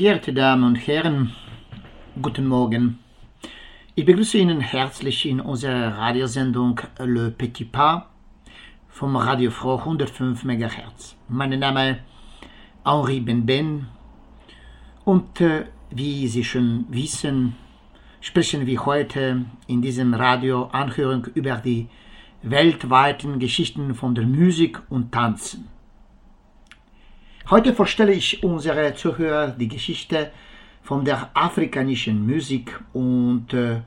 Geehrte Damen und Herren, guten Morgen. Ich begrüße Ihnen herzlich in unserer Radiosendung Le Petit Pas vom Radio Froh 105 MHz. Mein Name ist Henri Benben und äh, wie Sie schon wissen, sprechen wir heute in diesem Radio Anhörung über die weltweiten Geschichten von der Musik und Tanzen. Heute vorstelle ich unsere Zuhörer die Geschichte von der afrikanischen Musik und äh,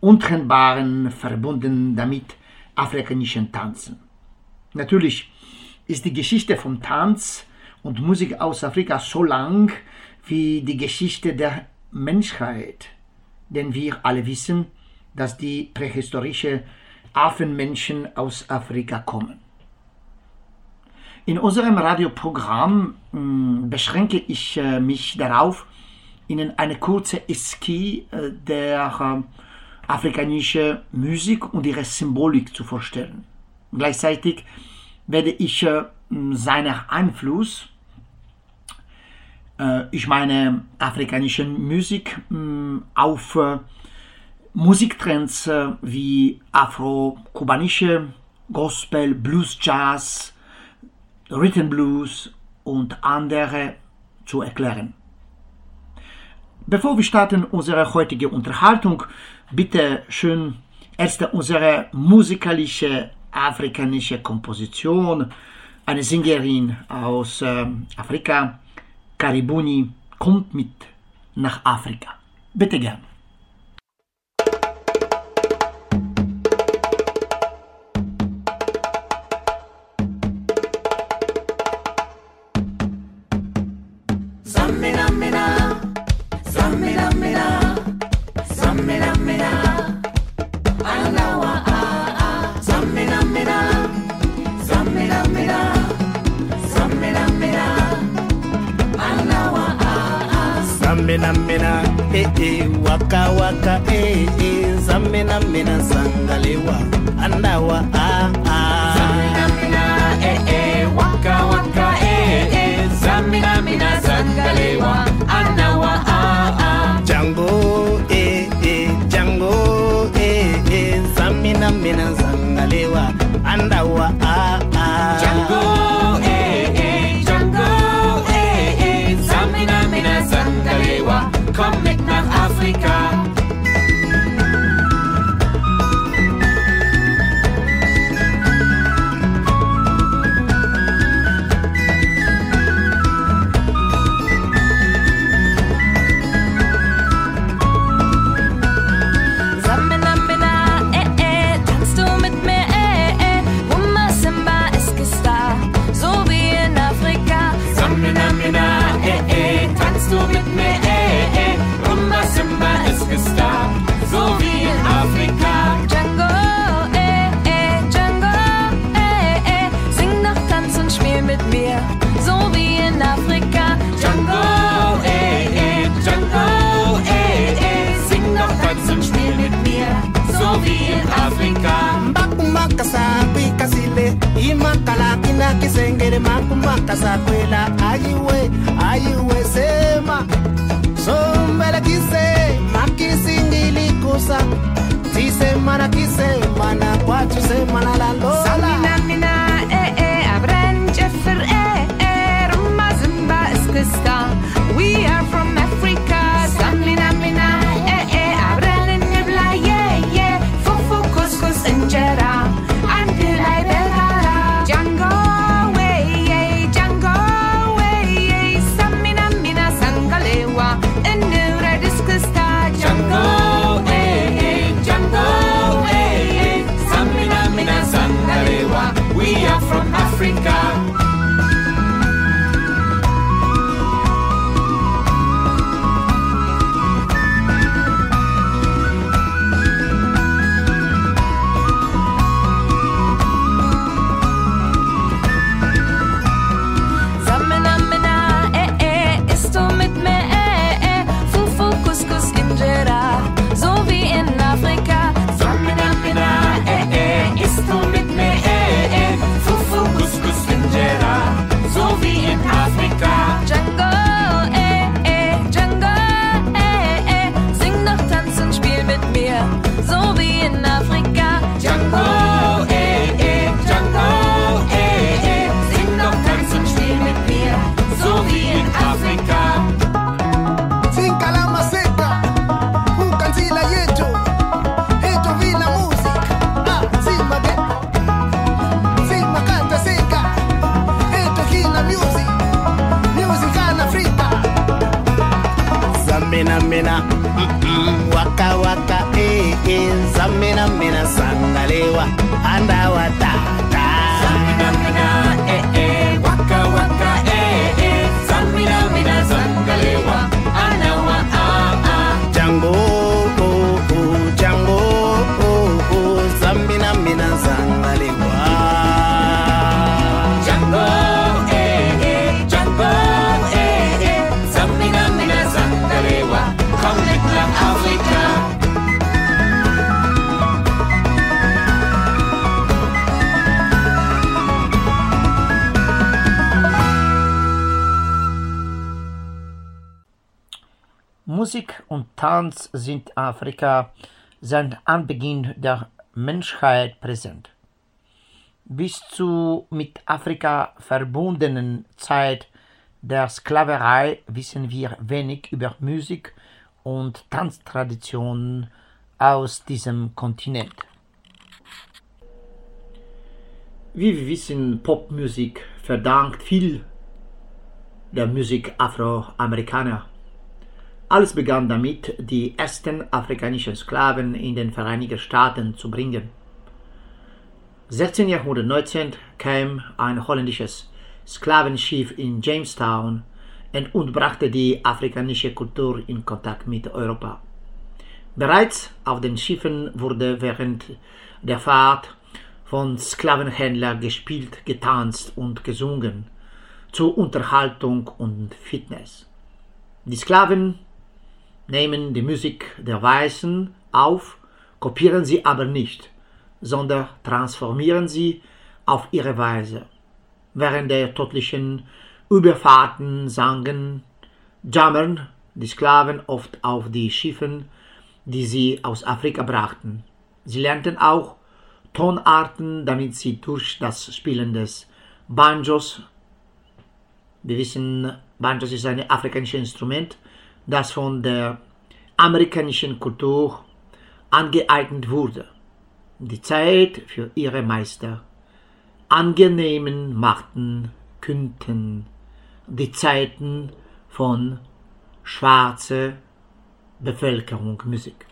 untrennbaren verbunden damit afrikanischen Tanzen. Natürlich ist die Geschichte vom Tanz und Musik aus Afrika so lang wie die Geschichte der Menschheit, denn wir alle wissen, dass die prähistorische Affenmenschen aus Afrika kommen. In unserem Radioprogramm mh, beschränke ich äh, mich darauf, Ihnen eine kurze Eski äh, der äh, afrikanischen Musik und ihre Symbolik zu vorstellen. Gleichzeitig werde ich äh, seinen Einfluss, ich meine afrikanische Musik, mh, auf Musiktrends wie afro-kubanische, Gospel, Blues, Jazz, Rhythm Blues und andere zu erklären. Bevor wir starten unsere heutige Unterhaltung, bitte schön erst unsere musikalische afrikanische Komposition. Eine Sängerin aus äh, Afrika, Karibuni, kommt mit nach Afrika. Bitte gern. tu sais, moi la la Tanz sind in Afrika seit Anbeginn der Menschheit präsent. Bis zur mit Afrika verbundenen Zeit der Sklaverei wissen wir wenig über Musik und Tanztraditionen aus diesem Kontinent. Wie wir wissen, Popmusik verdankt viel der Musik Afroamerikaner. Alles begann damit, die ersten afrikanischen Sklaven in den Vereinigten Staaten zu bringen. 1619 kam ein holländisches Sklavenschiff in Jamestown und brachte die afrikanische Kultur in Kontakt mit Europa. Bereits auf den Schiffen wurde während der Fahrt von Sklavenhändlern gespielt, getanzt und gesungen, zur Unterhaltung und Fitness. Die Sklaven nehmen die Musik der Weißen auf, kopieren sie aber nicht, sondern transformieren sie auf ihre Weise. Während der tödlichen Überfahrten sangen, jammern die Sklaven oft auf die Schiffen, die sie aus Afrika brachten. Sie lernten auch Tonarten, damit sie durch das Spielen des Banjos, wir wissen, Banjos ist ein afrikanisches Instrument, das von der amerikanischen Kultur angeeignet wurde, die Zeit für ihre Meister angenehmen machten könnten, die Zeiten von schwarzer Bevölkerung Musik.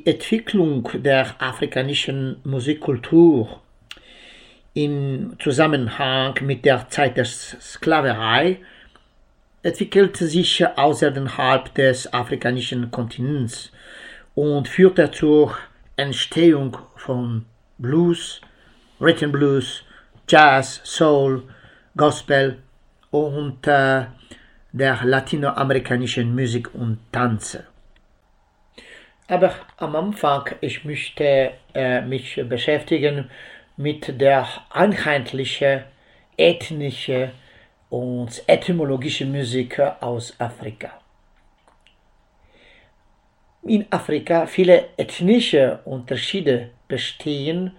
Die Entwicklung der afrikanischen Musikkultur im Zusammenhang mit der Zeit der Sklaverei entwickelte sich außerhalb des afrikanischen Kontinents und führte zur Entstehung von Blues, Rhythm Blues, Jazz, Soul, Gospel und äh, der latinoamerikanischen Musik und Tanze. Aber am Anfang, ich möchte äh, mich beschäftigen mit der einheitlichen ethnischen und etymologischen Musik aus Afrika. In Afrika viele ethnische Unterschiede bestehen,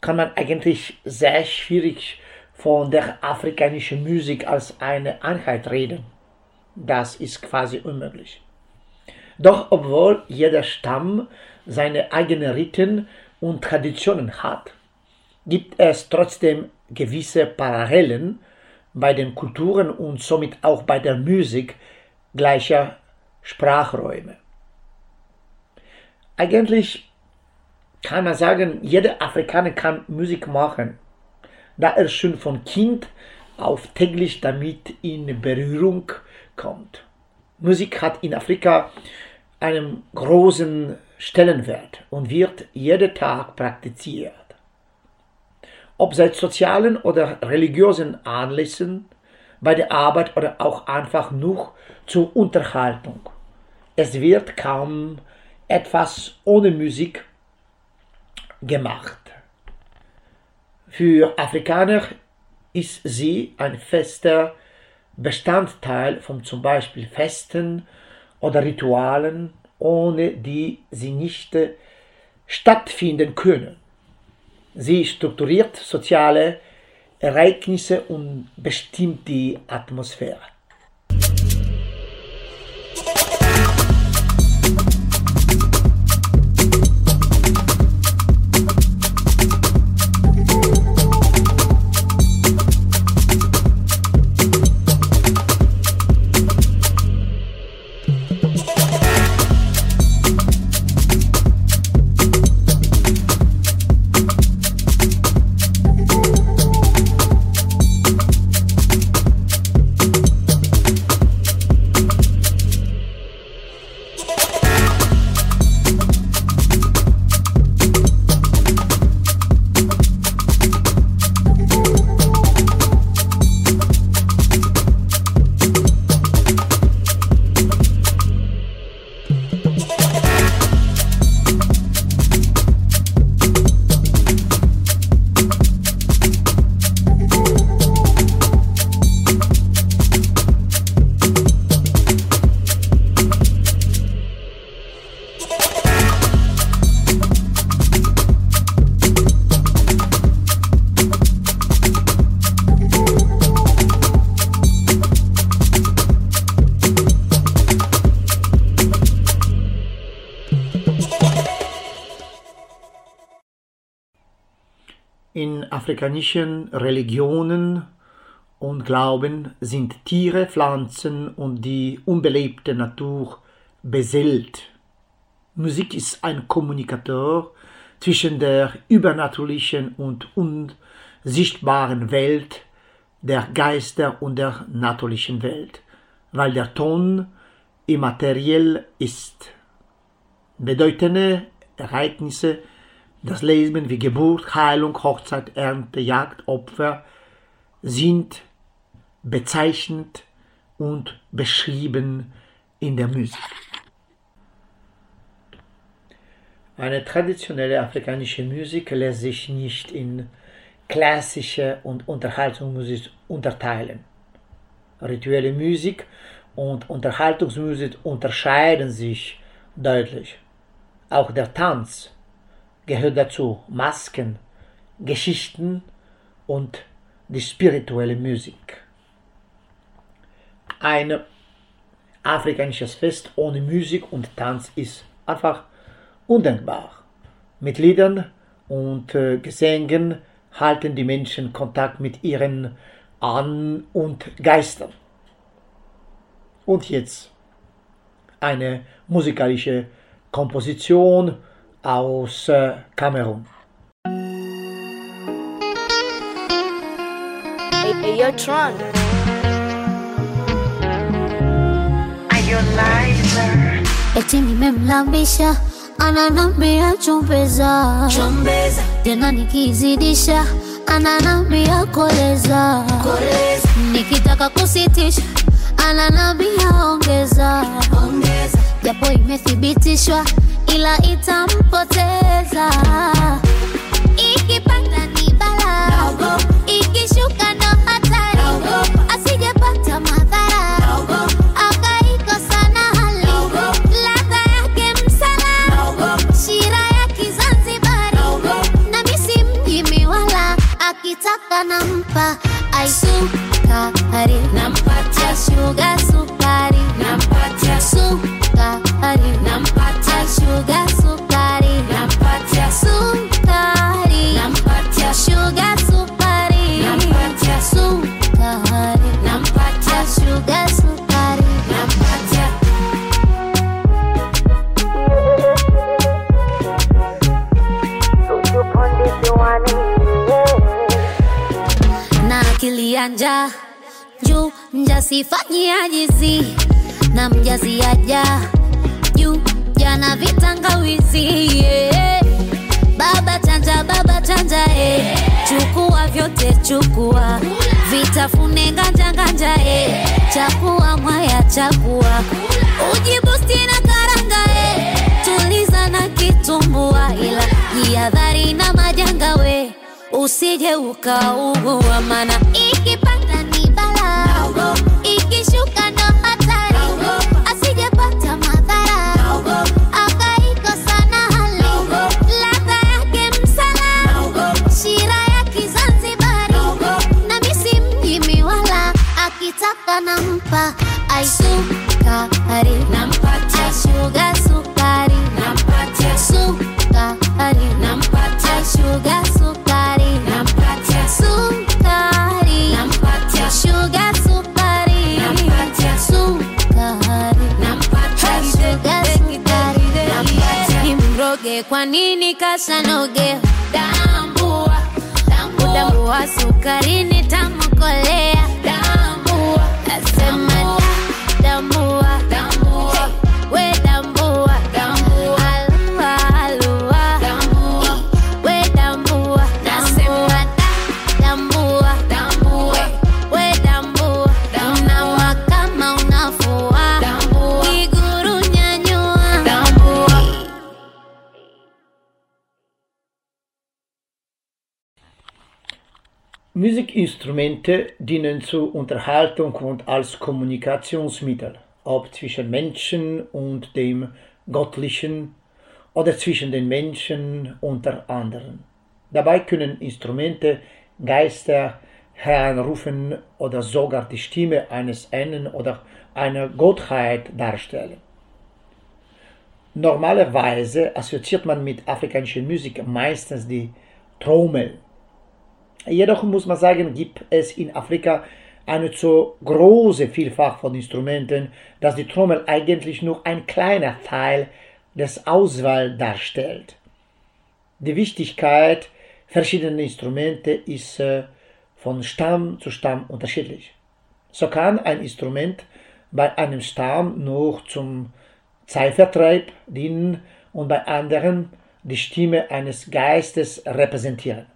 kann man eigentlich sehr schwierig von der afrikanischen Musik als eine Einheit reden. Das ist quasi unmöglich. Doch obwohl jeder Stamm seine eigenen Riten und Traditionen hat, gibt es trotzdem gewisse Parallelen bei den Kulturen und somit auch bei der Musik gleicher Sprachräume. Eigentlich kann man sagen, jeder Afrikaner kann Musik machen, da er schon von Kind auf täglich damit in Berührung kommt. Musik hat in Afrika einen großen Stellenwert und wird jeden Tag praktiziert. Ob seit sozialen oder religiösen Anlässen, bei der Arbeit oder auch einfach nur zur Unterhaltung. Es wird kaum etwas ohne Musik gemacht. Für Afrikaner ist sie ein fester Bestandteil von zum Beispiel Festen oder Ritualen, ohne die sie nicht stattfinden können. Sie strukturiert soziale Ereignisse und bestimmt die Atmosphäre. Afrikanischen Religionen und Glauben sind Tiere, Pflanzen und die unbelebte Natur beseelt. Musik ist ein Kommunikator zwischen der übernatürlichen und unsichtbaren Welt, der Geister und der natürlichen Welt, weil der Ton immateriell ist. Bedeutende Ereignisse das Leben wie Geburt, Heilung, Hochzeit, Ernte, Jagd, Opfer sind bezeichnet und beschrieben in der Musik. Eine traditionelle afrikanische Musik lässt sich nicht in klassische und Unterhaltungsmusik unterteilen. Rituelle Musik und Unterhaltungsmusik unterscheiden sich deutlich. Auch der Tanz gehört dazu Masken, Geschichten und die spirituelle Musik. Ein afrikanisches Fest ohne Musik und Tanz ist einfach undenkbar. Mit Liedern und äh, Gesängen halten die Menschen Kontakt mit ihren Ahnen und Geistern. Und jetzt eine musikalische Komposition aus äh, Kamerun. Hey, eti nimemlambisha ananambia chumbeza. Chombeza, tena nikizidisha ananambia koleza. Nikitaka kusitisha ananambia ongeza. Ongeza, japo imethibitishwa ila itampoteza. Ikipanda ni bala ikishuka no hatari. Asijepata madhara akaikosana akaikosa na hali. Ladha yake msala shira ya kizanzibari. Na misi mjimi wala akitaka nampa. Aisukari nampatia, shuga sukari njaa na mjazi aja juu jana vitangawizi yeah. baba chanja baba chanja eh. Chukua vyote chukua vitafune nganja nganja eh. chakua mwaya chakua ujibusti na karanga eh. tuliza na kitumbua ila jihadhari na majanga we usije ukaugua mana ikipanda shuga sukari Nampatia. kwa nini Tambua, tambua, sukari nitamkolea Musikinstrumente dienen zur Unterhaltung und als Kommunikationsmittel, ob zwischen Menschen und dem Göttlichen oder zwischen den Menschen unter anderen. Dabei können Instrumente Geister heranrufen oder sogar die Stimme eines einen oder einer Gottheit darstellen. Normalerweise assoziiert man mit afrikanischer Musik meistens die Trommel. Jedoch muss man sagen, gibt es in Afrika eine so große Vielfalt von Instrumenten, dass die Trommel eigentlich nur ein kleiner Teil des Auswahl darstellt. Die Wichtigkeit verschiedener Instrumente ist äh, von Stamm zu Stamm unterschiedlich. So kann ein Instrument bei einem Stamm nur zum Zeitvertreib dienen und bei anderen die Stimme eines Geistes repräsentieren.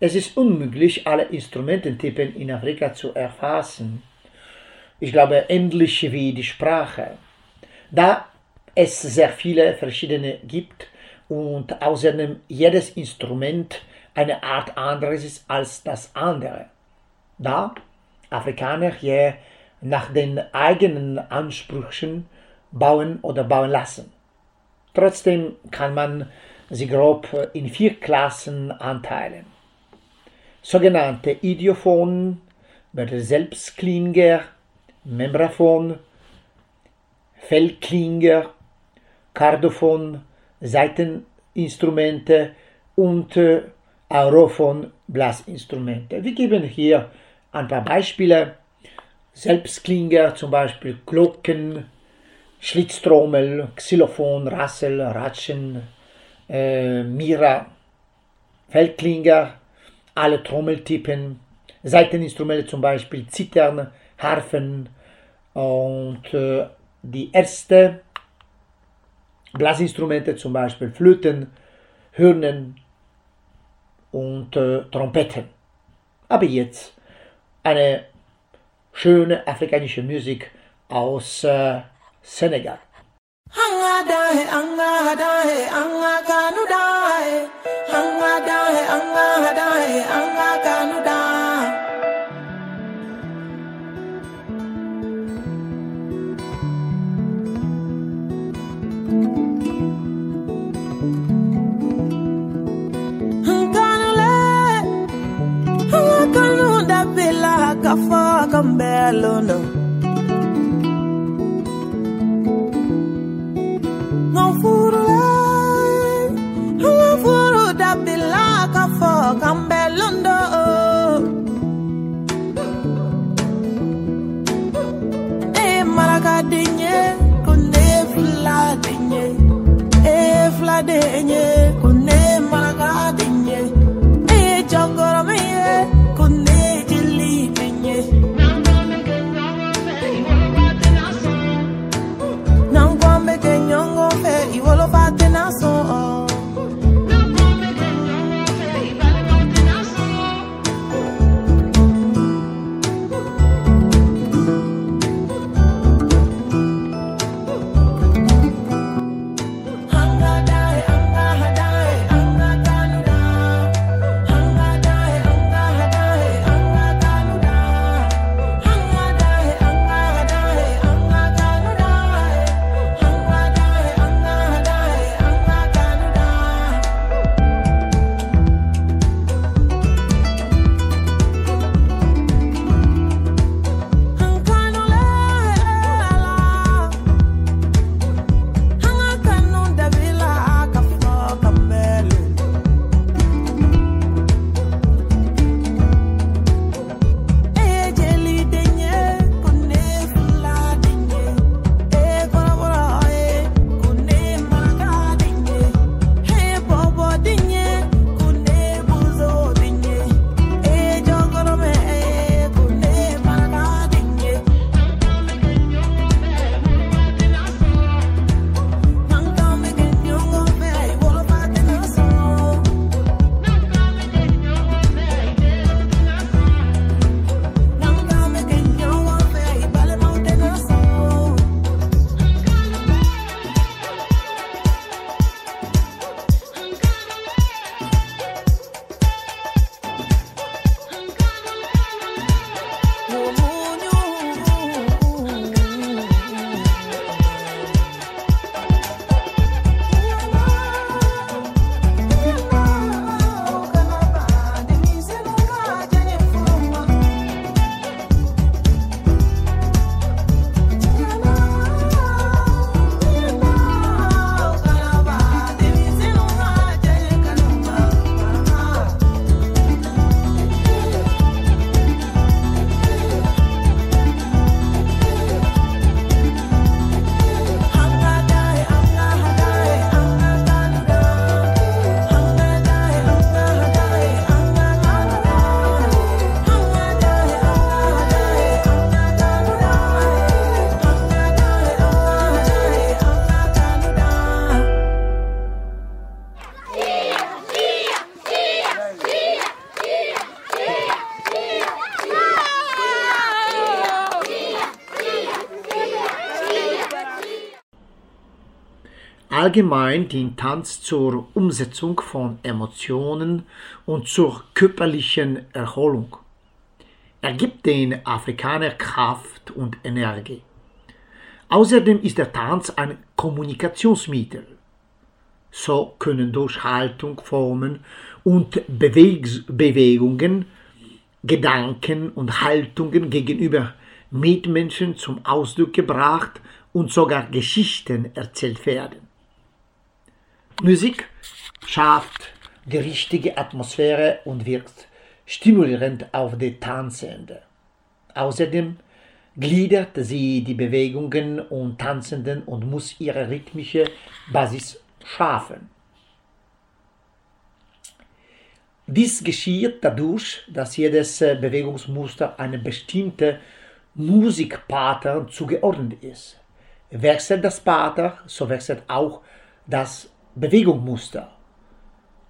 Es ist unmöglich, alle Instrumententypen in Afrika zu erfassen. Ich glaube, ähnlich wie die Sprache. Da es sehr viele verschiedene gibt und außerdem jedes Instrument eine Art anderes ist als das andere. Da Afrikaner je nach den eigenen Ansprüchen bauen oder bauen lassen. Trotzdem kann man sie grob in vier Klassen anteilen. Sogenannte Idiophon, Selbstklinger, Membraphon, Feldklinger, Kardophon, Saiteninstrumente und äh, Aerophon, Blasinstrumente. Wir geben hier ein paar Beispiele. Selbstklinger, zum Beispiel Glocken, Schlitztrommel, Xylophon, Rassel, Ratschen, äh, Mira, Feldklinger, alle Trommeltypen, Seiteninstrumente zum Beispiel Zittern, Harfen und äh, die erste Blasinstrumente zum Beispiel Flöten, Hörnen und äh, Trompeten. Aber jetzt eine schöne afrikanische Musik aus äh, Senegal. anga hadae anga kanuda Kanule anga kanuda bila kafa kambelo no. London. Eh, Maracadinha, quando é fladinha, eh fladinha. Allgemein dient Tanz zur Umsetzung von Emotionen und zur körperlichen Erholung. Er gibt den Afrikaner Kraft und Energie. Außerdem ist der Tanz ein Kommunikationsmittel. So können durch Haltung, Formen und Bewegs Bewegungen Gedanken und Haltungen gegenüber Mitmenschen zum Ausdruck gebracht und sogar Geschichten erzählt werden. Musik schafft die richtige Atmosphäre und wirkt stimulierend auf die Tanzende. Außerdem gliedert sie die Bewegungen und Tanzenden und muss ihre rhythmische Basis schaffen. Dies geschieht dadurch, dass jedes äh, Bewegungsmuster einem bestimmten Musikpattern zugeordnet ist. Wechselt das Pattern, so wechselt auch das Bewegungsmuster.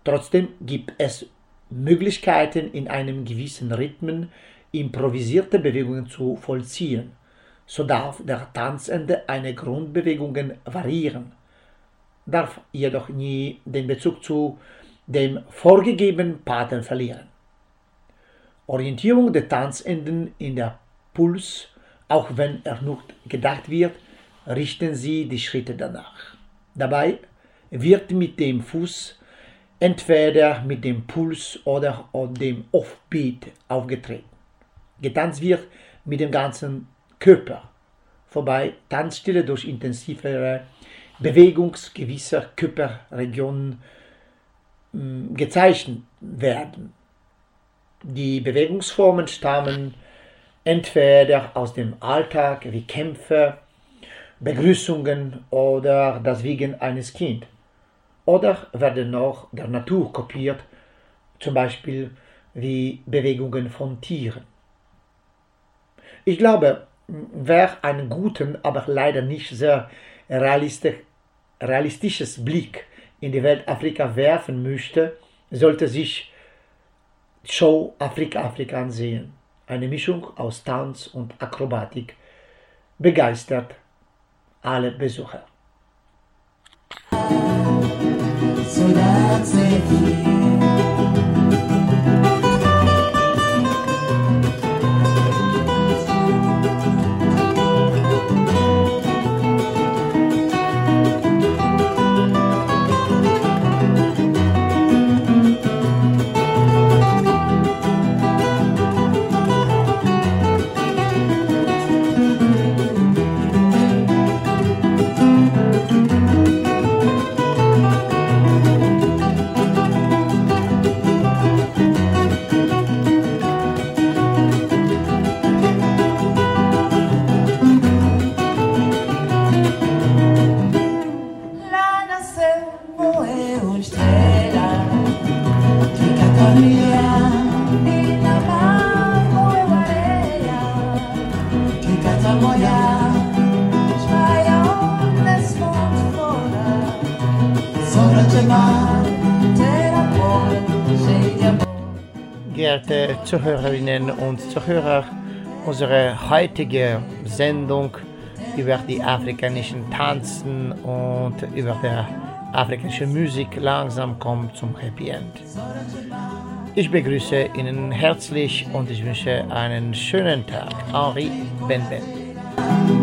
Trotzdem gibt es Möglichkeiten, in einem gewissen Rhythmen improvisierte Bewegungen zu vollziehen. So darf der Tanzende eine Grundbewegungen variieren, darf jedoch nie den Bezug zu dem vorgegebenen Pattern verlieren. Orientierung der Tanzenden in der Puls, auch wenn er nur gedacht wird, richten Sie die Schritte danach. Dabei wird mit dem Fuß entweder mit dem Puls oder dem Offbeat aufgetreten. Getanzt wird mit dem ganzen Körper, wobei Tanzstile durch intensivere Bewegung gewisser Körperregionen mh, gezeichnet werden. Die Bewegungsformen stammen entweder aus dem Alltag wie Kämpfe, Begrüßungen oder das Wiegen eines Kindes oder werden noch der Natur kopiert, zum Beispiel wie Bewegungen von Tieren. Ich glaube, wer einen guten, aber leider nicht sehr realistisch, realistisches Blick in die Welt Afrika werfen möchte, sollte sich Show Afrika Afrika ansehen. Eine Mischung aus Tanz und Akrobatik begeistert alle Besucher. So that's it. Geehrte Zuhörerinnen und Zuhörer, unsere heutige Sendung über die afrikanischen Tanzen und über die afrikanische Musik langsam kommt zum Happy End. Ich begrüße Ihnen herzlich und ich wünsche einen schönen Tag. Henri Benben.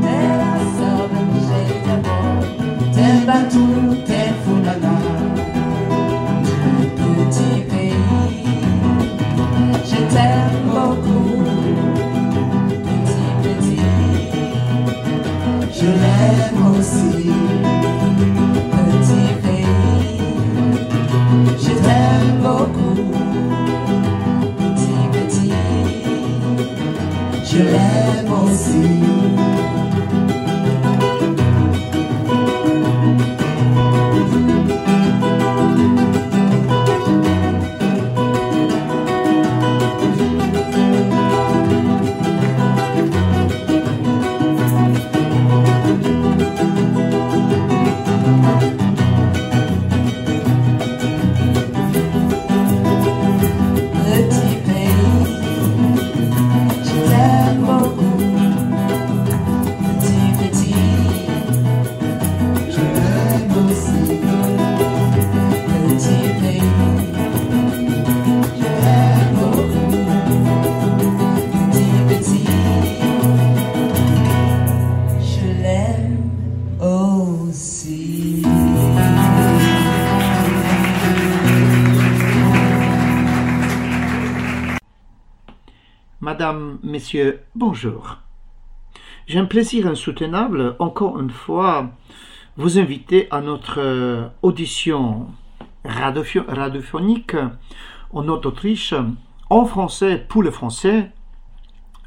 Messieurs, bonjour. J'ai un plaisir insoutenable, encore une fois, vous inviter à notre euh, audition radiophonique en Haute-Autriche, en français pour le français,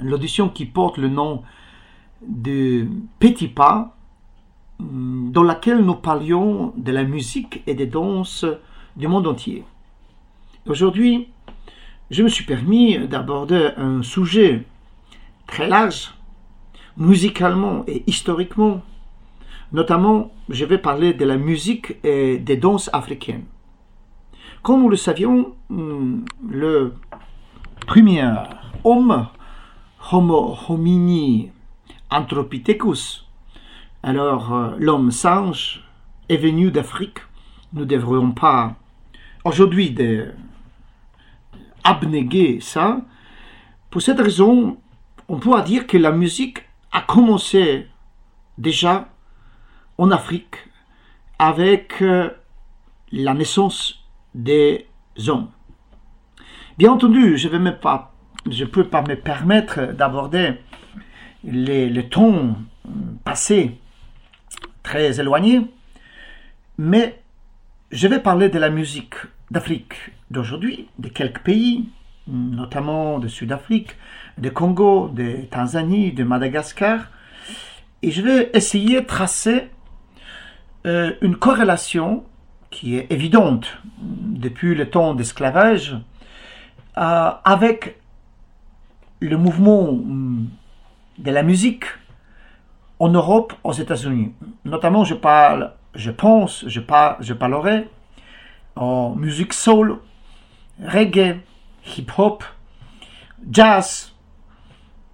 l'audition qui porte le nom de Petit Pas, hum, dans laquelle nous parlions de la musique et des danses du monde entier. Aujourd'hui, je me suis permis d'aborder un sujet très large, musicalement et historiquement. Notamment, je vais parler de la musique et des danses africaines. Comme nous le savions, hum, le premier homme, Homo homini anthropithecus, alors euh, l'homme singe, est venu d'Afrique. Nous ne devrions pas aujourd'hui de abnéguer ça. Pour cette raison, on pourra dire que la musique a commencé déjà en Afrique avec euh, la naissance des hommes. Bien entendu, je ne peux pas me permettre d'aborder les, les temps passés très éloignés, mais je vais parler de la musique d'Afrique d'aujourd'hui, de quelques pays, notamment de Sud-Afrique, de Congo, de Tanzanie, de Madagascar, et je vais essayer de tracer euh, une corrélation qui est évidente depuis le temps d'esclavage euh, avec le mouvement hum, de la musique en Europe, aux États-Unis. Notamment, je parle, je pense, je, je parlerai en musique soul, reggae, hip-hop, jazz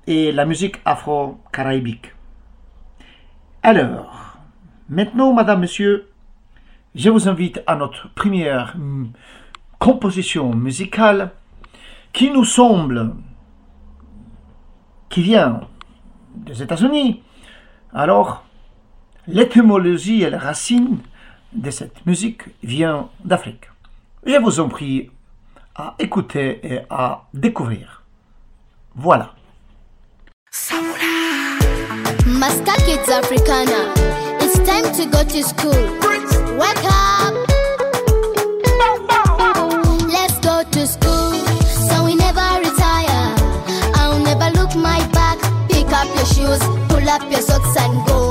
et la musique afro-caraïbique. Alors, maintenant, madame, monsieur, je vous invite à notre première hum, composition musicale qui nous semble, qui vient des États-Unis. Alors, l'étymologie et la racine de cette musique vient d'Afrique. Je vous en prie à écouter et à découvrir. Voilà. Maska Kids Africana. It's time to go to school. Wake up. Let's go to school. So we never retire. I'll never look my back. Pick up your shoes, pull up your socks and go.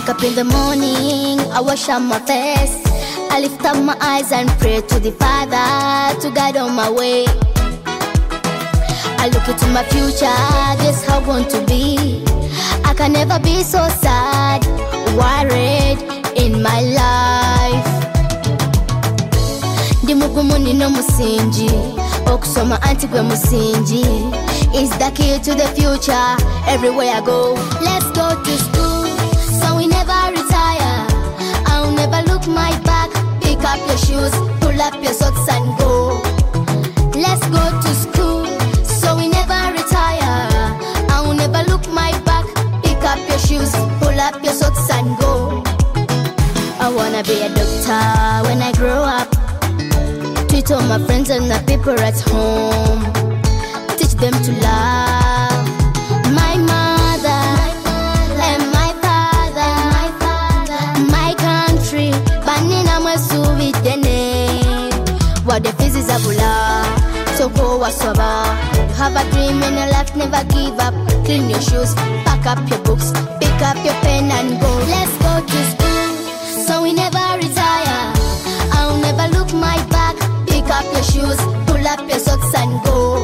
Wake up in the morning, I wash up my face. I lift up my eyes and pray to the Father to guide on my way. I look into my future, guess how I want to be. I can never be so sad, worried in my life. ndi mugumu nino musingi okusoma anti gwe musingi is the key to the future everywhere i go let's go to school look my back pick up your shoes pull up your socks and go. Let's go to school so we never retire. I'll never look my back pick up your shoes pull up your socks and go. I wanna be a doctor when i grow up. Treat all my friends and the people at home. Teach them to love The physics abula. So go waswaba. You have a dream in your life, never give up. Clean your shoes, pack up your books, pick up your pen and go. Let's go to school, so we never retire. I'll never look my back. Pick up your shoes, pull up your socks and go.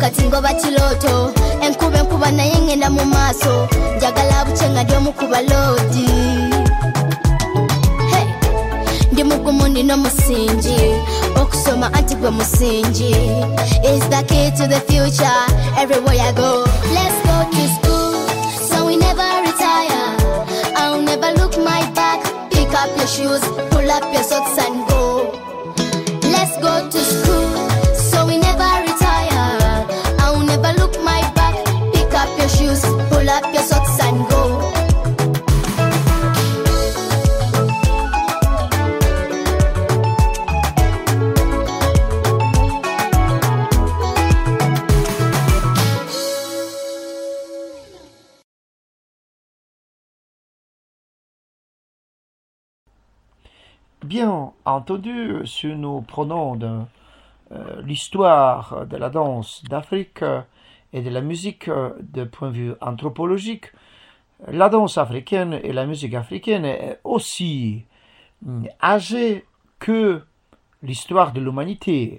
Kati ngoba kiroto enkuba enkuba naye ngenda mu maaso njagala buke nga ndi omukuba loodi ndi mugumu nina omusingi okusoma anti gwe musingi is the key to the future everywhere i go. Let's go to school so we never retire. I'll never look my back. Pick up your shoes pull up your socks and bien entendu, si nous prenons de, euh, l'histoire de la danse d'Afrique et de la musique de point de vue anthropologique, la danse africaine et la musique africaine est aussi mm, âgée que l'histoire de l'humanité.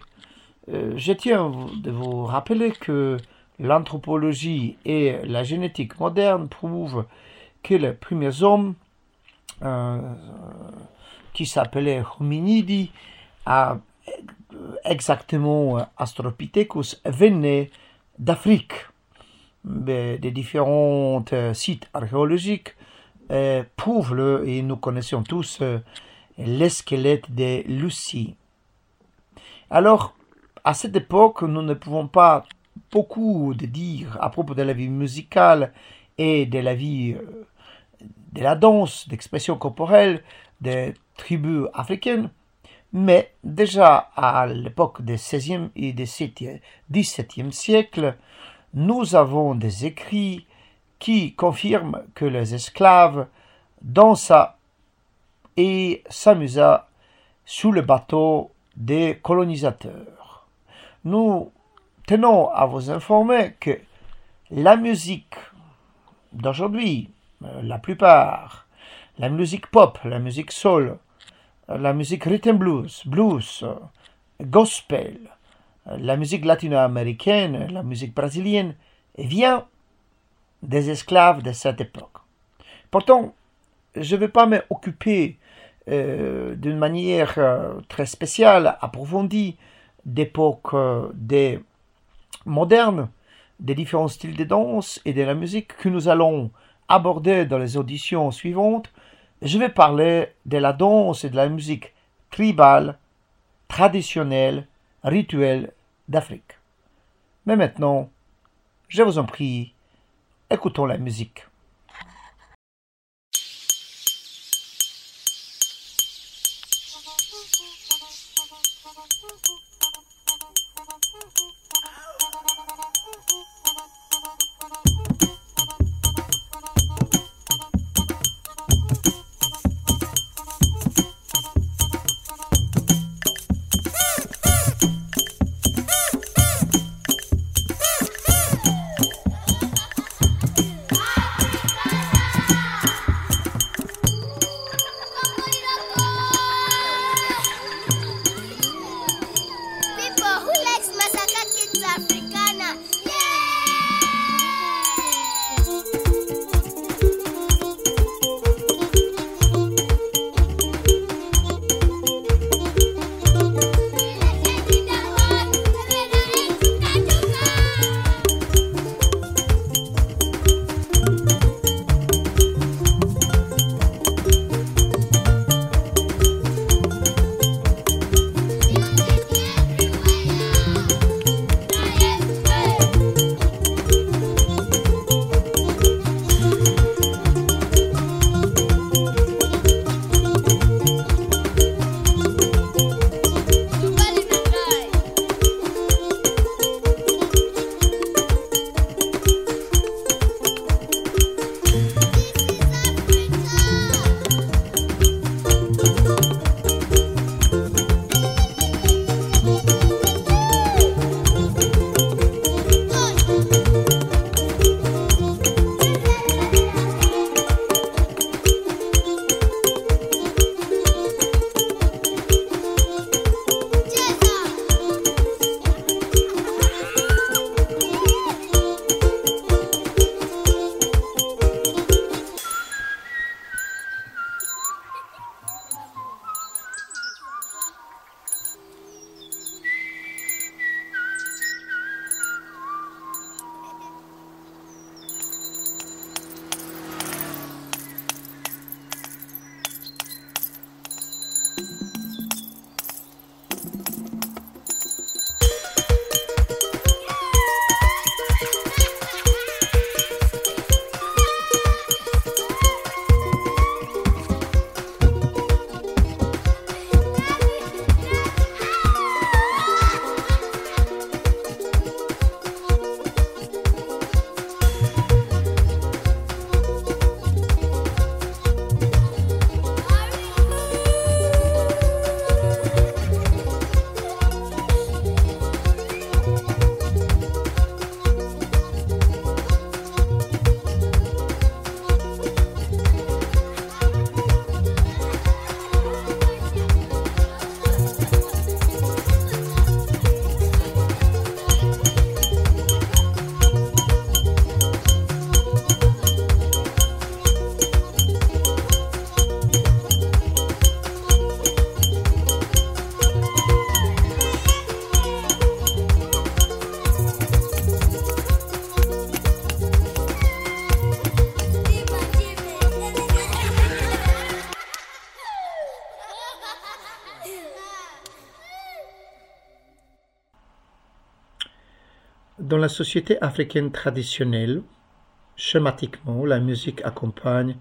Euh, je tiens de vous rappeler que l'anthropologie et la génétique moderne prouvent que les premiers hommes euh, qui s'appelaient hominidi, à, euh, exactement euh, Astropithecus, venaient d'Afrique, des différents euh, sites archéologiques prouvent le, et nous connaissons tous les squelettes de Lucie. Alors, à cette époque, nous ne pouvons pas beaucoup dire à propos de la vie musicale et de la vie de la danse, d'expression corporelle des tribus africaines, mais déjà à l'époque du XVIe et du XVIIe siècle, nous avons des écrits qui confirment que les esclaves dansaient et s'amusaient sous le bateau des colonisateurs. Nous tenons à vous informer que la musique d'aujourd'hui, euh, la plupart, la musique pop, la musique soul, euh, la musique rhythm blues, blues, euh, gospel, euh, la musique latino-américaine, la musique brésilienne, vient des esclaves de cette époque. Pourtant, je ne vais pas m'occuper d'une manière très spéciale, approfondie, d'époque des modernes, des différents styles de danse et de la musique que nous allons aborder dans les auditions suivantes. Je vais parler de la danse et de la musique tribale, traditionnelle, rituelle d'Afrique. Mais maintenant, je vous en prie, écoutons la musique. La société africaine traditionnelle, schématiquement, la musique accompagne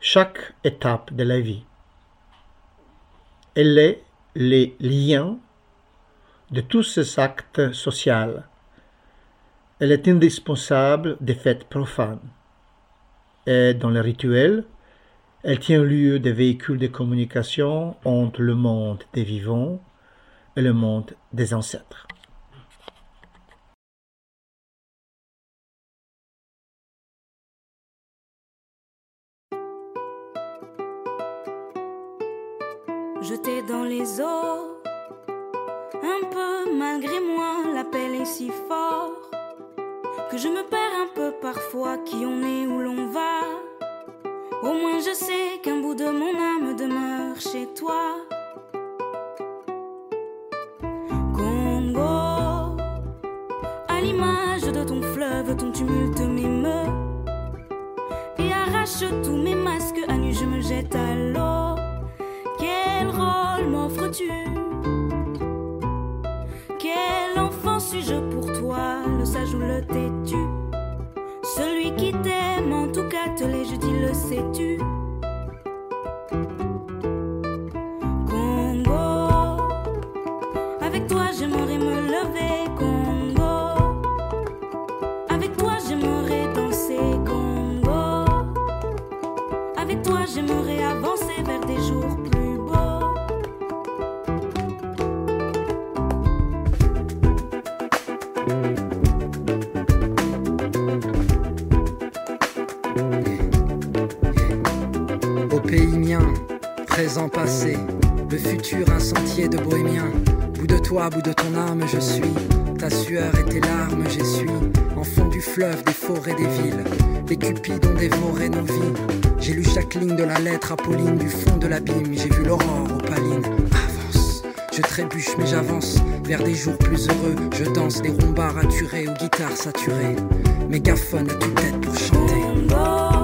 chaque étape de la vie. Elle est les liens de tous ces actes sociaux. Elle est indispensable des fêtes profanes. Et dans les rituels, elle tient lieu de véhicules de communication entre le monde des vivants et le monde des ancêtres. Jeté dans les eaux. Un peu malgré moi, l'appel est si fort que je me perds un peu parfois qui on est où l'on va. Au moins je sais qu'un bout de mon âme demeure chez toi. Congo, à l'image de ton fleuve, ton tumulte m'émeut et arrache tous mes masques. À nu, je me jette à l'eau. M'offres-tu Quel enfant suis-je pour toi Le sage ou le têtu? Celui qui t'aime, en tout cas te l'ai, je dis, le sais-tu? Bout de toi, bout de ton âme, je suis. Ta sueur et tes larmes, j'essuie. Enfant du fleuve, des forêts, des villes. Les cupides ont dévoré nos vies. J'ai lu chaque ligne de la lettre Apolline du fond de l'abîme. J'ai vu l'aurore opaline. Avance, je trébuche mais j'avance vers des jours plus heureux. Je danse des rumba raturés aux guitares saturées. Mégaphone à toute tête pour chanter.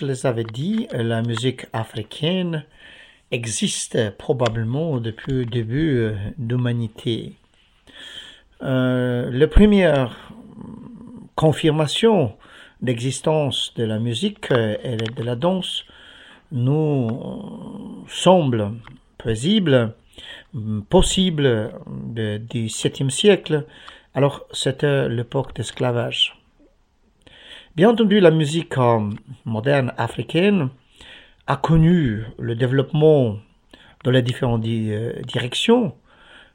Je les avais dit, la musique africaine existe probablement depuis le début euh, de l'humanité. Euh, la première confirmation d'existence de la musique euh, et de la danse nous euh, semble mm, possible de- du 7e siècle. Alors, c'était l'époque d'esclavage. Bien entendu, la musique euh, moderne africaine a connu le développement dans les différentes di- euh, directions.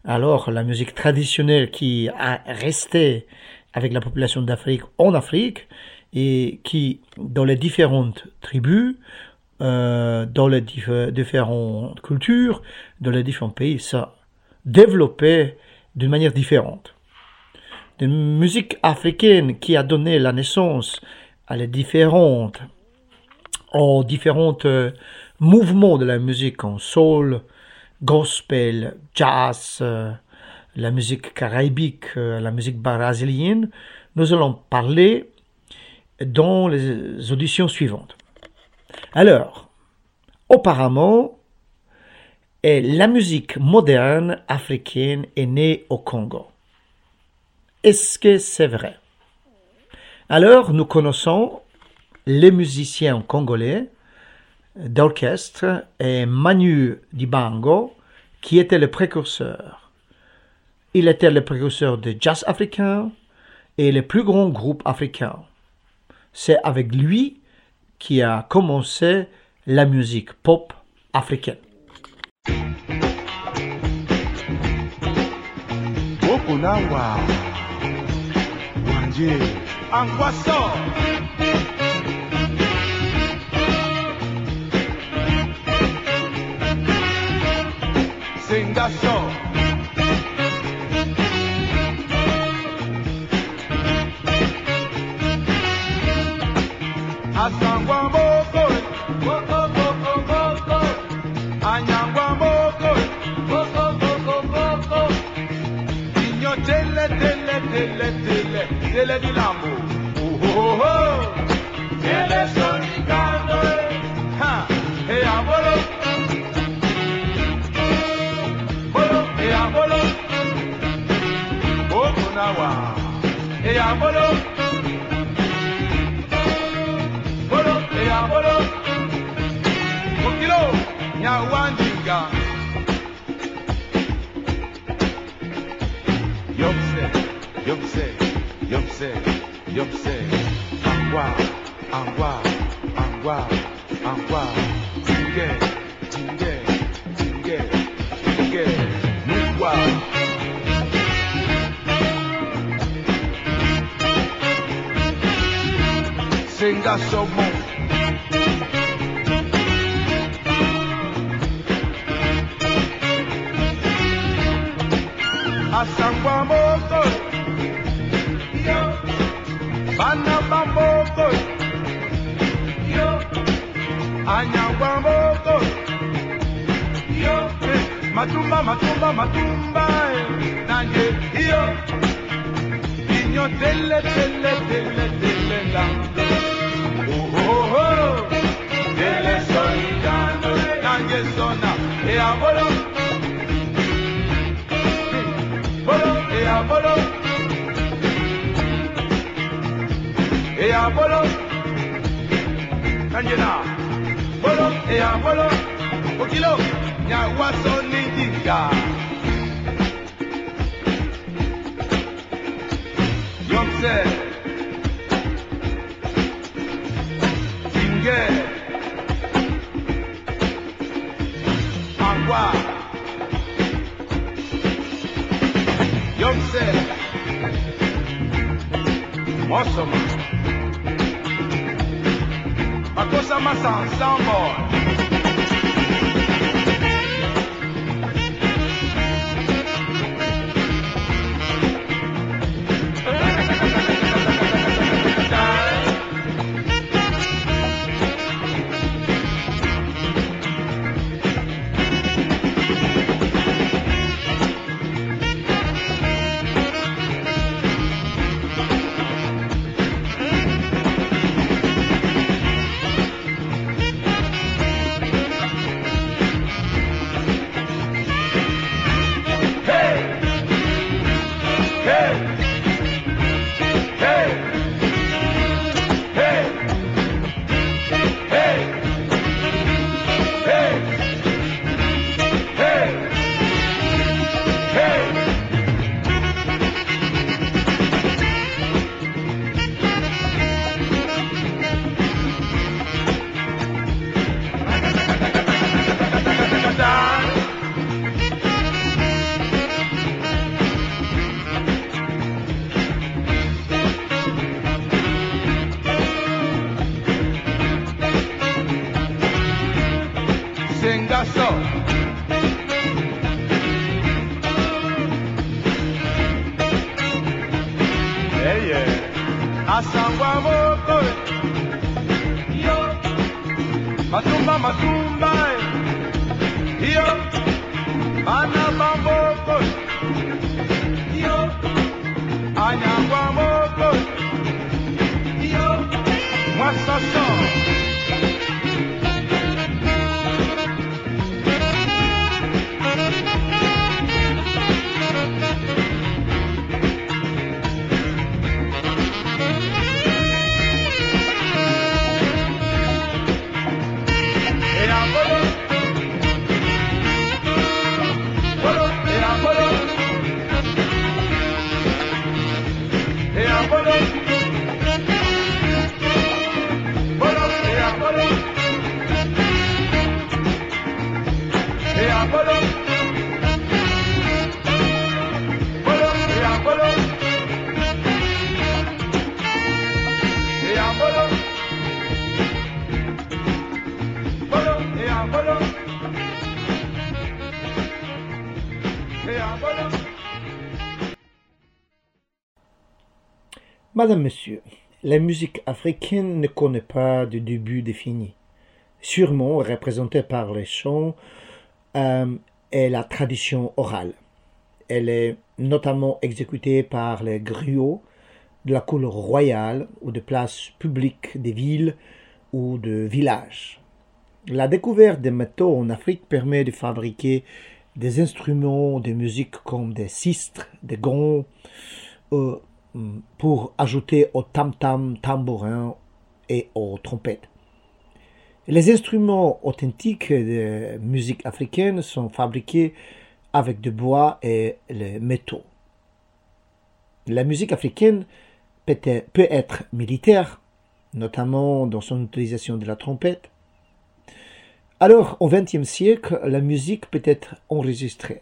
Alors, la musique traditionnelle qui a resté avec la population d'Afrique en Afrique et qui, dans les différentes tribus, euh, dans les diff- différentes cultures, dans les différents pays, ça développé d'une manière différente. De musique africaine qui a donné la naissance à les différentes, aux différentes euh, mouvements de la musique en soul, gospel, jazz, euh, la musique caraïbique, euh, la musique brésilienne, nous allons parler dans les auditions suivantes. Alors, auparavant, la musique moderne africaine est née au Congo. Est-ce que c'est vrai? Alors, nous connaissons les musiciens congolais d'orchestre et Manu Dibango, qui était le précurseur. Il était le précurseur de jazz africain et le plus grand groupe africain. C'est avec lui qui a commencé la musique pop africaine. DJ Anguasso. Sengasso. Asangwa Mokoi. Mokoi, Mokoi, Mokoi. Anyangwa Mokoi. Mokoi, Mokoi, Mokoi. Inyo tele, tele, tele, tele tele di lambo. Uh, uh, uh, oh oh oh. Tele sonicando. Eh? Ha. E abolo. Bolo e abolo. Oh kunawa. E abolo. Yopse. Angwa, angwa, angwa, angwa. Tinge, tinge, tinge, tinge. Mugwa. Singa somo. Asangwa Matumba, matumba, matumba. eh, Nanye. Yo. Inyo tele, tele, tele, tele, lando. Oh, oh, oh. Tele sonicando. Nanye sona. E abolo. bolo e a bolo e a bolo kanjena bolo e a bolo okilo nyawa so ni jìyà. Yọ̀msẹ̀ jìngẹ̀ àwa. Yọ̀msẹ̀ mọ̀sọ̀mọ̀. Soundboard. Madame, Monsieur, la musique africaine ne connaît pas de début défini. Sûrement représentée par les chants euh, et la tradition orale. Elle est notamment exécutée par les griots de la cour royale ou de places publiques des villes ou de villages. La découverte des métaux en Afrique permet de fabriquer des instruments de musique comme des sistres, des gongs, euh, pour ajouter au tam-tam, tambourin et aux trompettes. Les instruments authentiques de musique africaine sont fabriqués avec du bois et les métaux. La musique africaine peut être, militaire, notamment dans son utilisation de la trompette. Alors, au XXe siècle, la musique peut être enregistrée.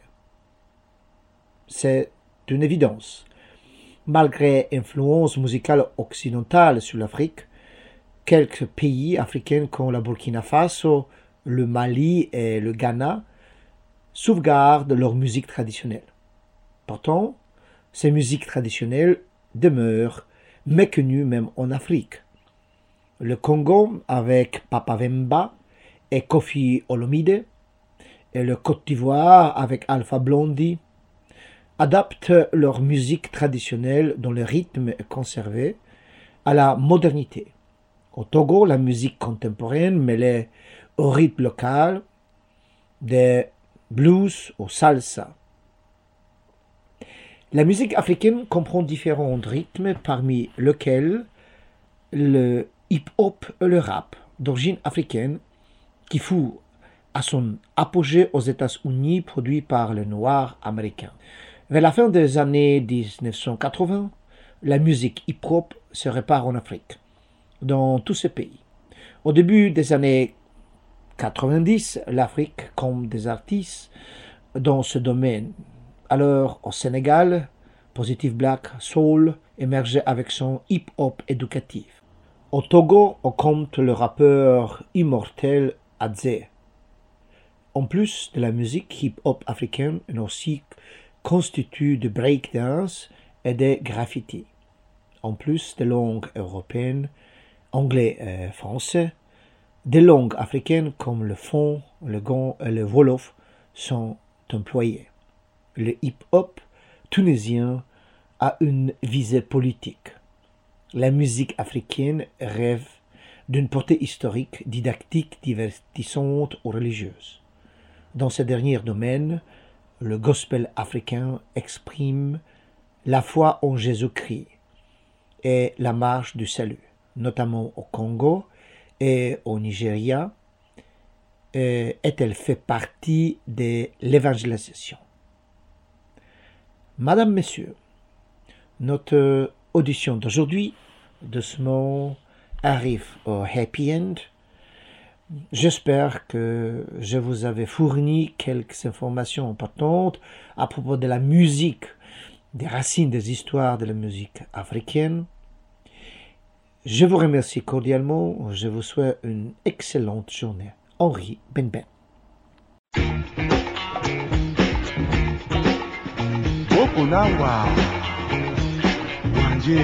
C'est une évidence. Malgré l'influence musicale occidentale sur l'Afrique, quelques pays africains comme la Burkina Faso, le Mali et le Ghana sauvegardent leur musique traditionnelle. Pourtant, ces musiques traditionnelles demeurent méconnues même en Afrique. Le Congo avec Papa Wemba et Kofi Olomide, et le Côte d'Ivoire avec Alpha Blondy, adaptent leur musique traditionnelle dont le rythme est conservé à la modernité. Au Togo, la musique contemporaine mêlée au rythme local, des blues au salsa. La musique africaine comprend différents rythmes parmi lesquels le hip-hop et le rap d'origine africaine qui fut à son apogée aux États-Unis produit par les Noirs américains. Vers la fin des années 1980, la musique hip-hop se répare en Afrique, dans tous ces pays. Au début des années 90, l'Afrique compte des artistes dans ce domaine. Alors, au Sénégal, Positive Black Soul émergeait avec son hip-hop éducatif. Au Togo, on compte le rappeur immortel Adze. En plus de la musique hip-hop africaine, une aussi constitue de breakdance et des graffitis. En plus des langues européennes, anglais et français, des langues africaines comme le fon, le gond et le wolof sont employées. Le hip-hop tunisien a une visée politique. La musique africaine rêve d'une portée historique, didactique, divertissante ou religieuse. Dans ce dernier domaine, le gospel africain exprime la foi en Jésus-Christ et la marche du salut, notamment au Congo et au Nigeria, et elle fait partie de l'évangélisation? Madame, Messieurs, notre audition d'aujourd'hui, doucement, arrive au happy end. J'espère que je vous avais fourni quelques informations importantes à propos de la musique, des racines des histoires de la musique africaine. Je vous remercie cordialement. Je vous souhaite une excellente journée. Henri Benben. Angie,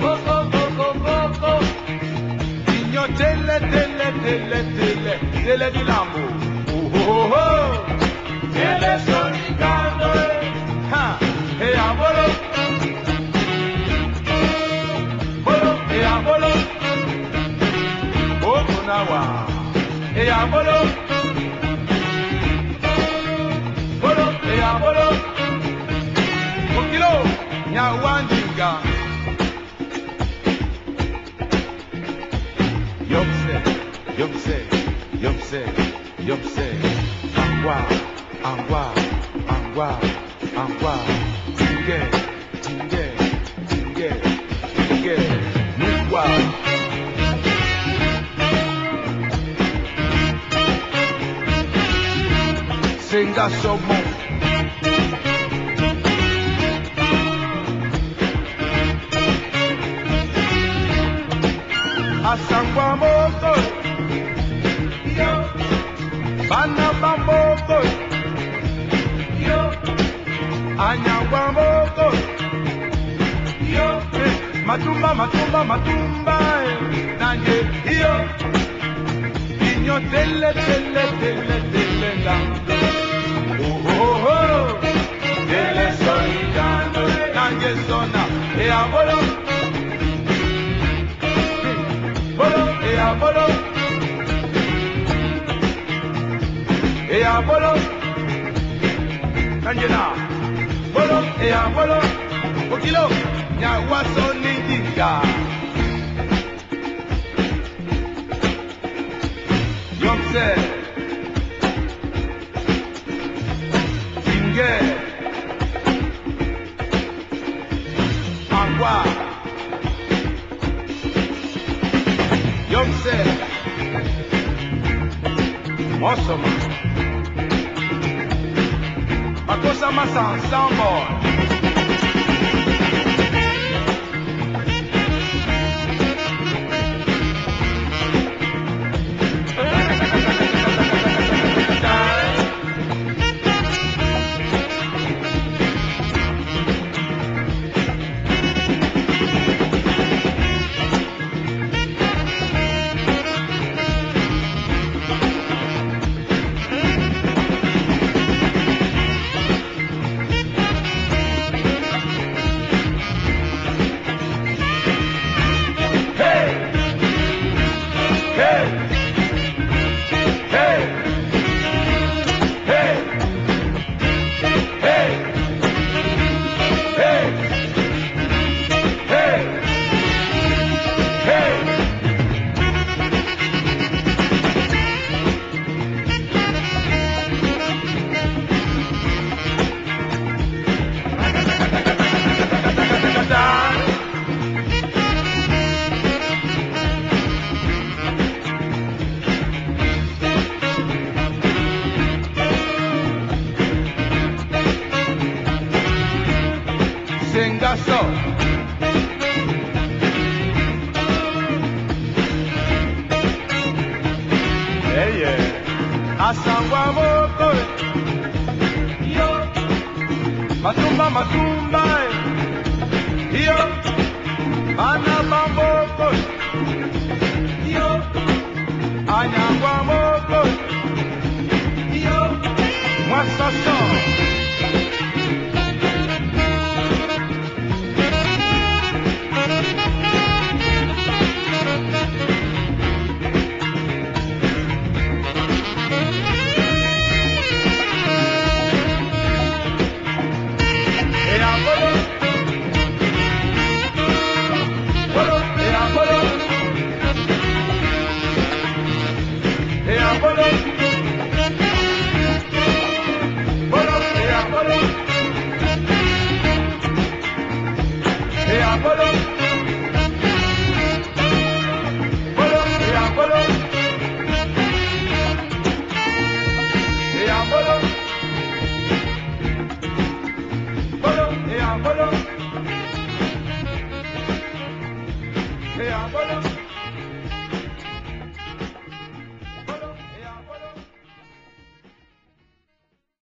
moko moko moko. Inyo tele tele tele tele tele di lambo. Oh oh oh. Tele sonicando. amolo, bolo e amolo, okilo nyawanjiga. Yopse, yopse, yopse, yopse, wow. tenga somos. A San Juan Banabamoko, yo, Anyawamoko, yo, Matumba, Matumba, Matumba, Nanye, yo, Niño, tele, tele, tele, tele, tele, zona. E a bolo. Bolo, e a bolo. E a bolo. Kanjena. Bolo, e a bolo. Okilo. Nya waso ni diga. Yom.